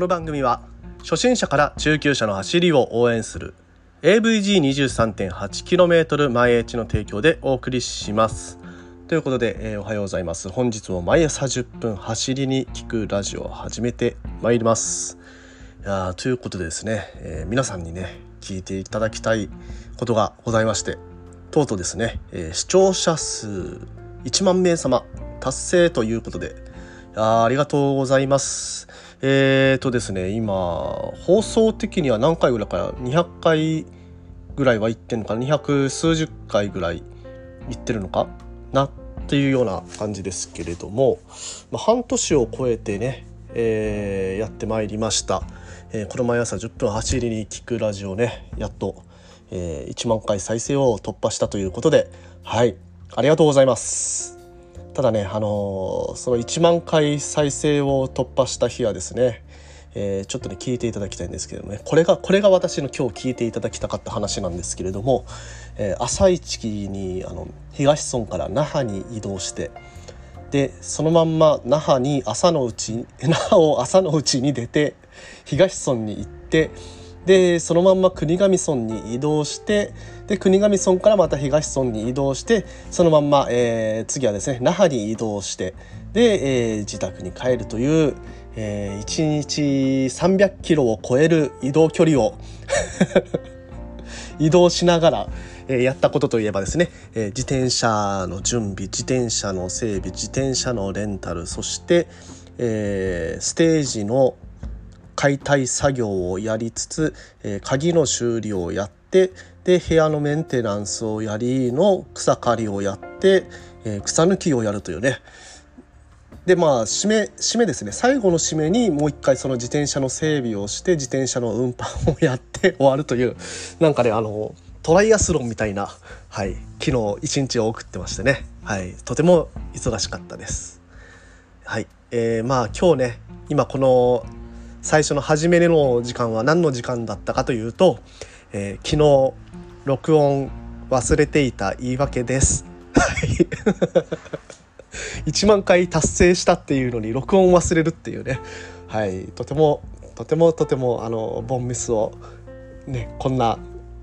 この番組は初心者から中級者の走りを応援する AVG23.8km 毎日の提供でお送りします。ということで、えー、おはようございます。本日も毎朝10分走りに聞くラジオを始めてまいります。いやということでですね、えー、皆さんにね聞いていただきたいことがございましてとうとうですね、えー、視聴者数1万名様達成ということであありがとうございます。えーとですね今放送的には何回ぐらいか200回ぐらいは行ってんのかな？200数十回ぐらい行ってるのか？なっていうような感じですけれども、まあ、半年を超えてね、えー、やってまいりました、えー、この毎朝10分走りに聞くラジオねやっと、えー、1万回再生を突破したということではいありがとうございます。ただね、あの、その1万回再生を突破した日はですね、えー、ちょっとね聞いていただきたいんですけどもねこれがこれが私の今日聞いていただきたかった話なんですけれども、えー、朝一にあの東村から那覇に移動してでそのまんま那覇に朝のうち 那覇を朝のうちに出て東村に行ってでそのまんま国頭村に移動してで国頭村からまた東村に移動してそのまんま、えー、次はですね那覇に移動してで、えー、自宅に帰るという、えー、1日300キロを超える移動距離を 移動しながら、えー、やったことといえばですね、えー、自転車の準備自転車の整備自転車のレンタルそして、えー、ステージの解体作業をやりつつ、えー、鍵の修理をやってで部屋のメンテナンスをやりの草刈りをやって、えー、草抜きをやるというね。でまあ締め締めですね。最後の締めにもう一回その自転車の整備をして自転車の運搬をやって 終わるというなんかねあのトライアスロンみたいな、はい、昨日一日を送ってましてね、はい、とても忙しかったです。はい、えー、まあ今日ね今この最初の初めの時間は何の時間だったかというと、えー、昨日録音忘れていた言い訳です。1万回達成したっていうのに録音忘れるっていうね。はい。とてもとてもとてもあのボンミスをねこんな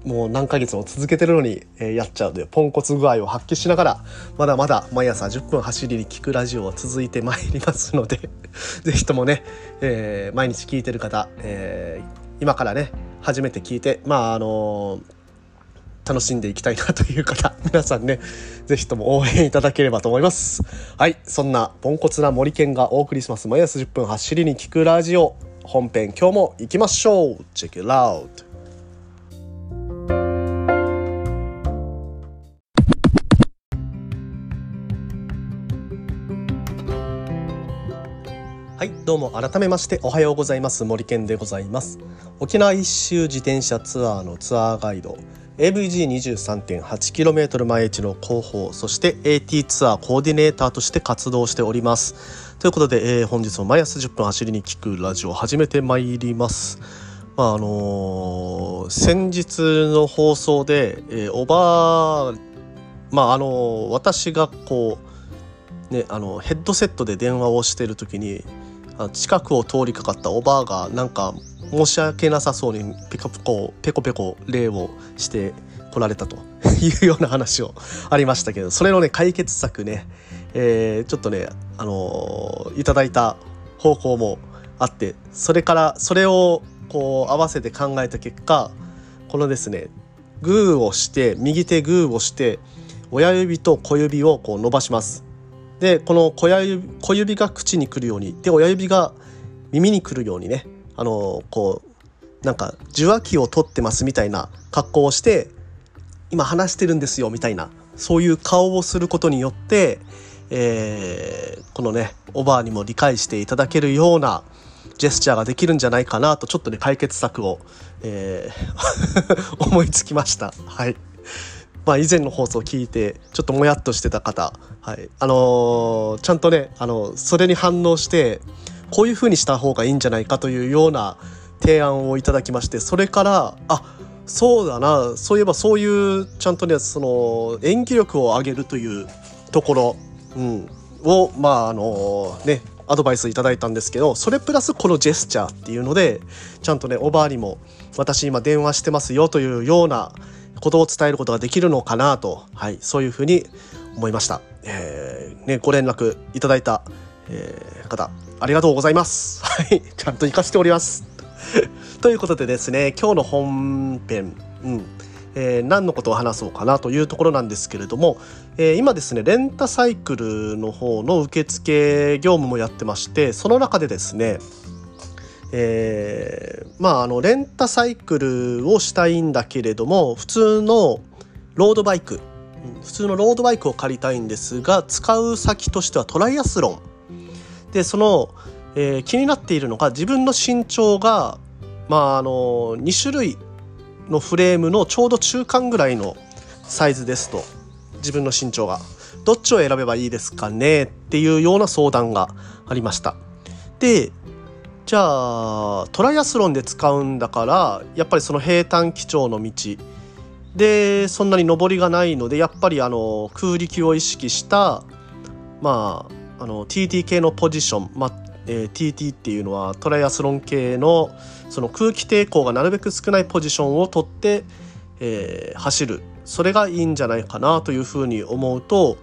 もう何ヶ月も続けてるのに、えー、やっちゃうというポンコツ具合を発揮しながらまだまだ毎朝10分走りに聞くラジオは続いてまいりますので 是非ともね、えー、毎日聞いてる方、えー、今からね初めて聞いてまああの楽しんでいきたいなという方 皆さんね是非とも応援いただければと思います。はいそんなポンコツな森健がお送りします。毎朝10分走りに聞くラジオ本編今日も行きましょう。Check it out はいどうも改めましておはようございます。森健でございます。沖縄一周自転車ツアーのツアーガイド AVG23.8km 毎日の広報そして AT ツアーコーディネーターとして活動しております。ということで、えー、本日も毎朝10分走りに聞くラジオを始めてまいります。まああのー、先日の放送で、えー、おばまああのー、私がこうねあのヘッドセットで電話をしている時に近くを通りかかったおばあがなんか申し訳なさそうにペコペコペコペコ礼をして来られたというような話をありましたけどそれのね解決策ね、えー、ちょっとねあのー、いただいた方法もあってそれからそれをこう合わせて考えた結果このですねグーをして右手グーをして親指と小指をこう伸ばします。でこの小指小指が口にくるようにで親指が耳にくるようにねあのこうなんか受話器を取ってますみたいな格好をして今話してるんですよみたいなそういう顔をすることによって、えー、このねおばあにも理解していただけるようなジェスチャーができるんじゃないかなとちょっとね解決策を、えー 思いつきました。はいまあ、以前の放送を聞いてちょっともやっとしてた方、はい。あのー、ちゃんとね、あのそれに反応してこういうふうにした方がいいんじゃないかというような提案をいただきましてそれからあそうだなそういえばそういうちゃんとねその演技力を上げるというところ、うん、をまああのねアドバイスいただいたんですけどそれプラスこのジェスチャーっていうのでちゃんとねおばあにも私今電話してますよというようなことを伝えることができるのかなと、はい、そういうふうに思いました。えー、ね、ご連絡いただいた、えー、方ありがとうございます。はい、ちゃんと活かしております。ということでですね今日の本編、うんえー、何のことを話そうかなというところなんですけれども、えー、今ですねレンタサイクルの方の受付業務もやってましてその中でですねえー、まああのレンタサイクルをしたいんだけれども普通のロードバイク普通のロードバイクを借りたいんですが使う先としてはトライアスロン。でその、えー、気になっているのが自分の身長がまああの2種類のフレームのちょうど中間ぐらいのサイズですと。自分の身長が。どっちを選べばいいですかね？っていうような相談がありました。でじゃあトライアスロンで使うんだからやっぱりその平坦基調の道。でそんなに上りがないのでやっぱりあの空力を意識したまああの TT 系のポジション、まえー、TT っていうのはトライアスロン系のその空気抵抗がなるべく少ないポジションをとって、えー、走る。それがいいんじゃないかなというふうに思うと、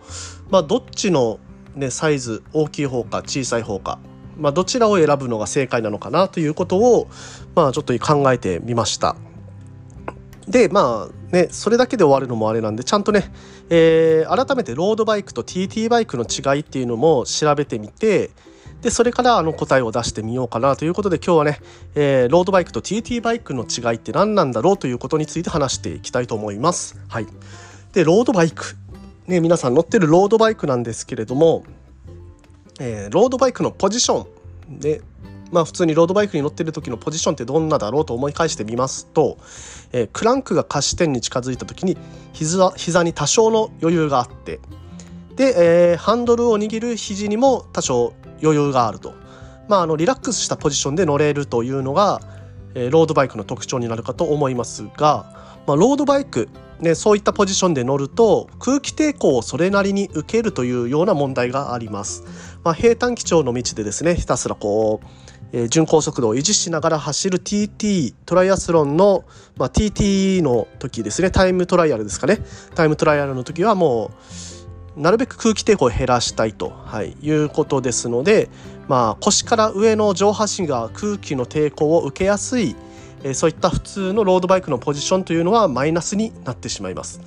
まあ、どっちの、ね、サイズ大きい方か小さい方か、まあ、どちらを選ぶのが正解なのかなということを、まあ、ちょっと考えてみました。でまあねそれだけで終わるのもあれなんでちゃんとね、えー、改めてロードバイクと TT バイクの違いっていうのも調べてみてでそれからあの答えを出してみようかなということで今日はね、えー、ロードバイクと TT バイクの違いって何なんだろうということについて話していきたいと思います。はい、でロードバイク、ね、皆さん乗ってるロードバイクなんですけれども、えー、ロードバイクのポジションでまあ普通にロードバイクに乗ってる時のポジションってどんなだろうと思い返してみますと、えー、クランクが下視点に近づいた時に膝膝に多少の余裕があってで、えー、ハンドルを握る肘にも多少余裕があると、まあ、あのリラックスしたポジションで乗れるというのが、えー、ロードバイクの特徴になるかと思いますが、まあ、ロードバイク、ね、そういったポジションで乗ると空気抵抗をそれなりに受けるというような問題があります。まあ、平坦基調の道でですねひたすらこうえー、巡航速度を維持しながら走る TT トライアスロンの、まあ、TT の時ですねタイムトライアルですかねタイムトライアルの時はもうなるべく空気抵抗を減らしたいと、はい、いうことですので、まあ、腰から上の上半身が空気の抵抗を受けやすい、え、そういった普通のロードバイクのポジションというのはマイナスになってしまいます。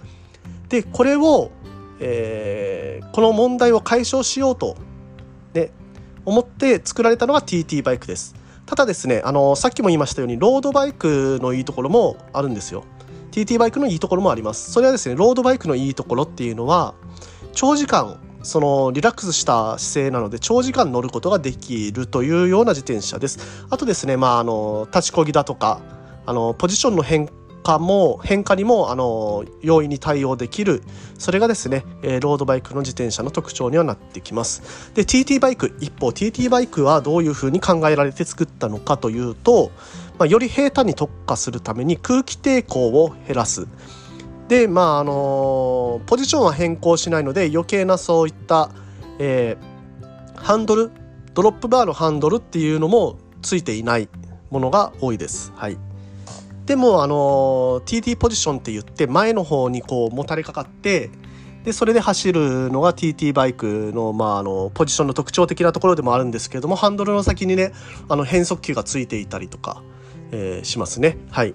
でこれを、えー、この問題を解消しようと、ね、思って作られたのが TT バイクです。ただですねあのさっきも言いましたようにロードバイクのいいところもあるんですよ。TT バイクのいいところもあります。それはですねロードバイクのいいところっていうのは長時間そのリラックスした姿勢なので長時間乗ることができるというような自転車です。あとですね、まあ、あの立ちこぎだとかあのポジションの変化も変化にもあの容易に対応できるそれがですね、えロードバイクの自転車の特徴にはなってきます。で TT バイク一方 TT バイクはどういうふうに考えられて作ったのかというと、まあ、より平坦に特化するために空気抵抗を減らす。でまああのポジションは変更しないので余計なそういった、えー、ハンドルドロップバーのハンドルっていうのもついていないものが多いです。はい、でもあの TT ポジションって言って前の方にこうもたれかかってでそれで走るのが TT バイクの,、まあ、あのポジションの特徴的なところでもあるんですけれどもハンドルの先にねあの変速機がついていたりとか、えー、しますね。はい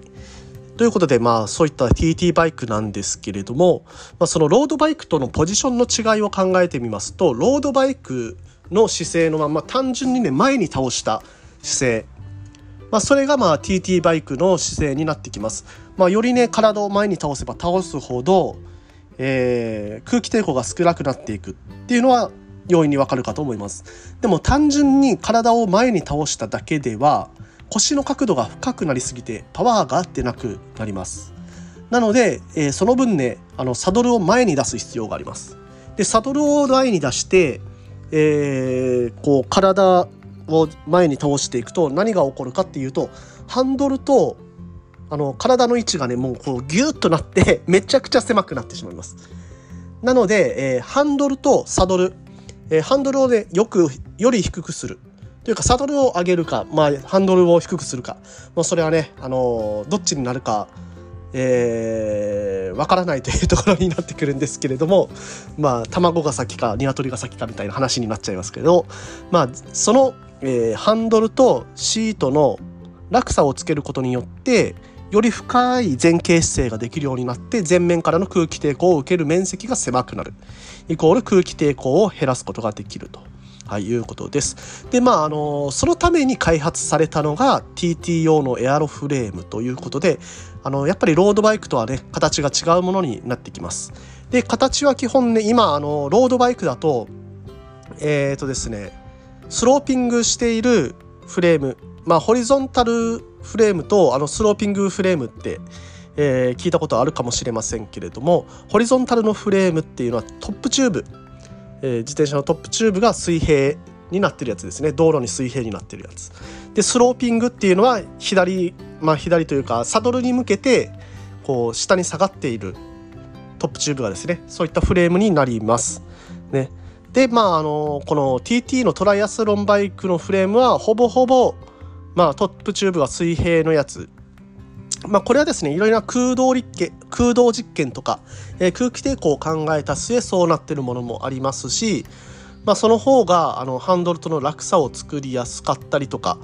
ということで、まあ、そういった TT バイクなんですけれども、まあ、そのロードバイクとのポジションの違いを考えてみますと、ロードバイクの姿勢のまま単純にね、前に倒した姿勢。まあ、それがまあ TT バイクの姿勢になってきます。まあ、よりね、体を前に倒せば倒すほど、えー、空気抵抗が少なくなっていくっていうのは容易にわかるかと思います。でも単純に体を前に倒しただけでは、腰の角度が深くなりすぎてパワーが合ってなくなります。なので、えー、その分ねあのサドルを前に出す必要があります。でサドルを前に出して、えー、こう体を前に倒していくと何が起こるかっていうとハンドルとあの体の位置がねもうこうギュッとなって めちゃくちゃ狭くなってしまいます。なので、えー、ハンドルとサドル。えー、ハンドルをねよくより低くする。というかサドルを上げるか、まあ、ハンドルを低くするか、まあ、それはね、あのー、どっちになるかえー、分からないというところになってくるんですけれどもまあ卵が先か鶏が先かみたいな話になっちゃいますけどまあその、えー、ハンドルとシートの落差をつけることによってより深い前傾姿勢ができるようになって前面からの空気抵抗を受ける面積が狭くなるイコール空気抵抗を減らすことができると。はい、いうことです。で、まあ、あの、そのために開発されたのが TTO のエアロフレームということで、あの、やっぱりロードバイクとはね、形が違うものになってきます。で、形は基本ね、今、あの、ロードバイクだと、えっ、ー、とですね、スローピングしているフレーム、まあ、ホリゾンタルフレームとあのスローピングフレームって、えー、聞いたことあるかもしれませんけれどもホリゾンタルのフレームっていうのはトップチューブ、え、自転車のトップチューブが水平になってるやつですね。道路に水平になってるやつ。でスローピングっていうのは左まあ左というかサドルに向けてこう下に下がっているトップチューブがですねそういったフレームになります。ね。でまああのこの TT のトライアスロンバイクのフレームはほぼほぼまあ、トップチューブが水平のやつ。まあ、これはですねいろいろな空洞立憲空洞実験とか、えー、空気抵抗を考えた末そうなってるものもありますし、まあ、その方があのハンドルとの落差を作りやすかったりとか、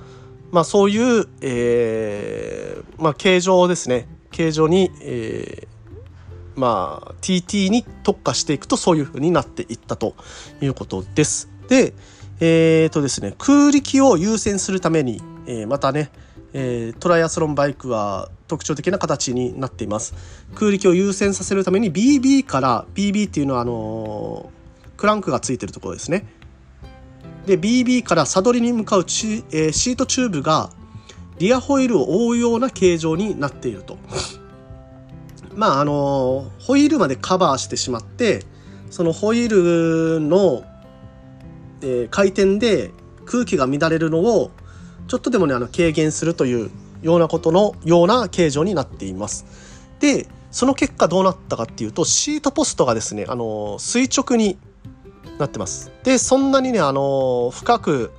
まあ、そういう、えーまあ、形状ですね形状に、えーまあ、TT に特化していくとそういうふうになっていったということです。でえーとですね、空力を優先するために、え、またね、えー、トライアスロンバイクは特徴的な形になっています。空力を優先させるために BB から BB っていうのはあのー、クランクがついてるところですね。で BB からサドリに向かうチ、えー、シートチューブがリアホイールを覆うような形状になっていると。まああのホイールまでカバーしてしまってそのホイールの、えー、回転で空気が乱れるのをちょっとでもねあの軽減するというようなことのような形状になっています。でその結果どうなったかっていうとシートポストがですねあの垂直になってます。でそんなにねあの深く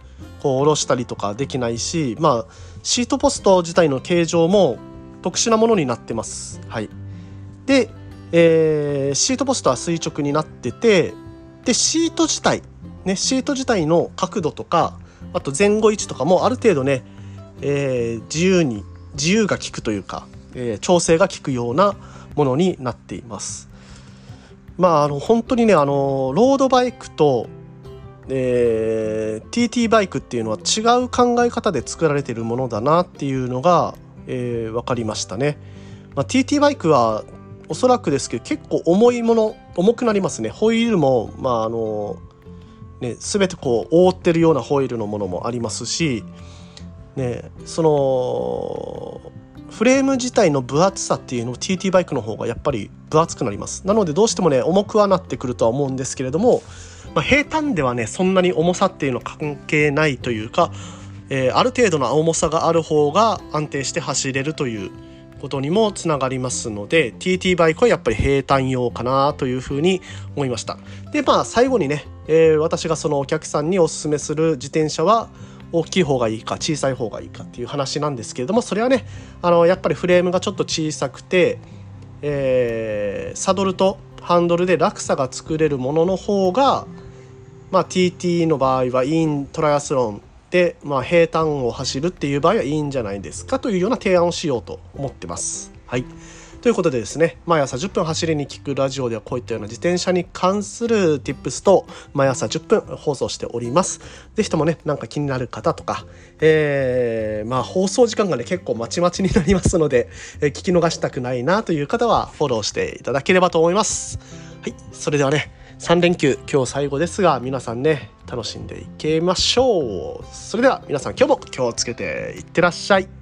こう下ろしたりとかできないしまあシートポスト自体の形状も特殊なものになってます。はい、で、えー、シートポストは垂直になっててでシート自体ねシート自体の角度とかあと前後位置とかもある程度ね、えー、自由に自由が利くというか、えー、調整が効くようなものになっています。まああの本当にねあのロードバイクと、えー、TT バイクっていうのは違う考え方で作られてるものだなっていうのが、えー、分かりましたね。まあ、TT バイクはおそらくですけど結構重いもの重くなりますねホイールもまああのね、全てこう覆ってるようなホイールのものもありますし、ね、そのフレーム自体の分厚さっていうのを TT バイクの方がやっぱり分厚くなります。なのでどうしてもね重くはなってくるとは思うんですけれども、まあ、平坦ではねそんなに重さっていうのは関係ないというか、えー、ある程度の重さがある方が安定して走れるということにもつながりますので TT バイクはやっぱり平坦用かなというふうに思いました。でまあ最後にね、えー、私がそのお客さんにおすすめする自転車は大きい方がいいか小さい方がいいかっていう話なんですけれどもそれはねあのやっぱりフレームがちょっと小さくて、えー、サドルとハンドルで落差が作れるものの方が、まあ、TT の場合はイントライアスロンで、まあ、平坦を走るっていう場合はいいんじゃないですかというような提案をしようと思ってます。はいということでですね、毎朝10分走りに聞くラジオではこういったような自転車に関する tips と毎朝10分放送しております。ぜひともね、なんか気になる方とか、えー、まあ放送時間がね、結構まちまちになりますので、えー、聞き逃したくないなという方はフォローしていただければと思います。はい、それではね、3連休今日最後ですが皆さんね楽しんでいきましょうそれでは皆さん今日も気をつけていってらっしゃい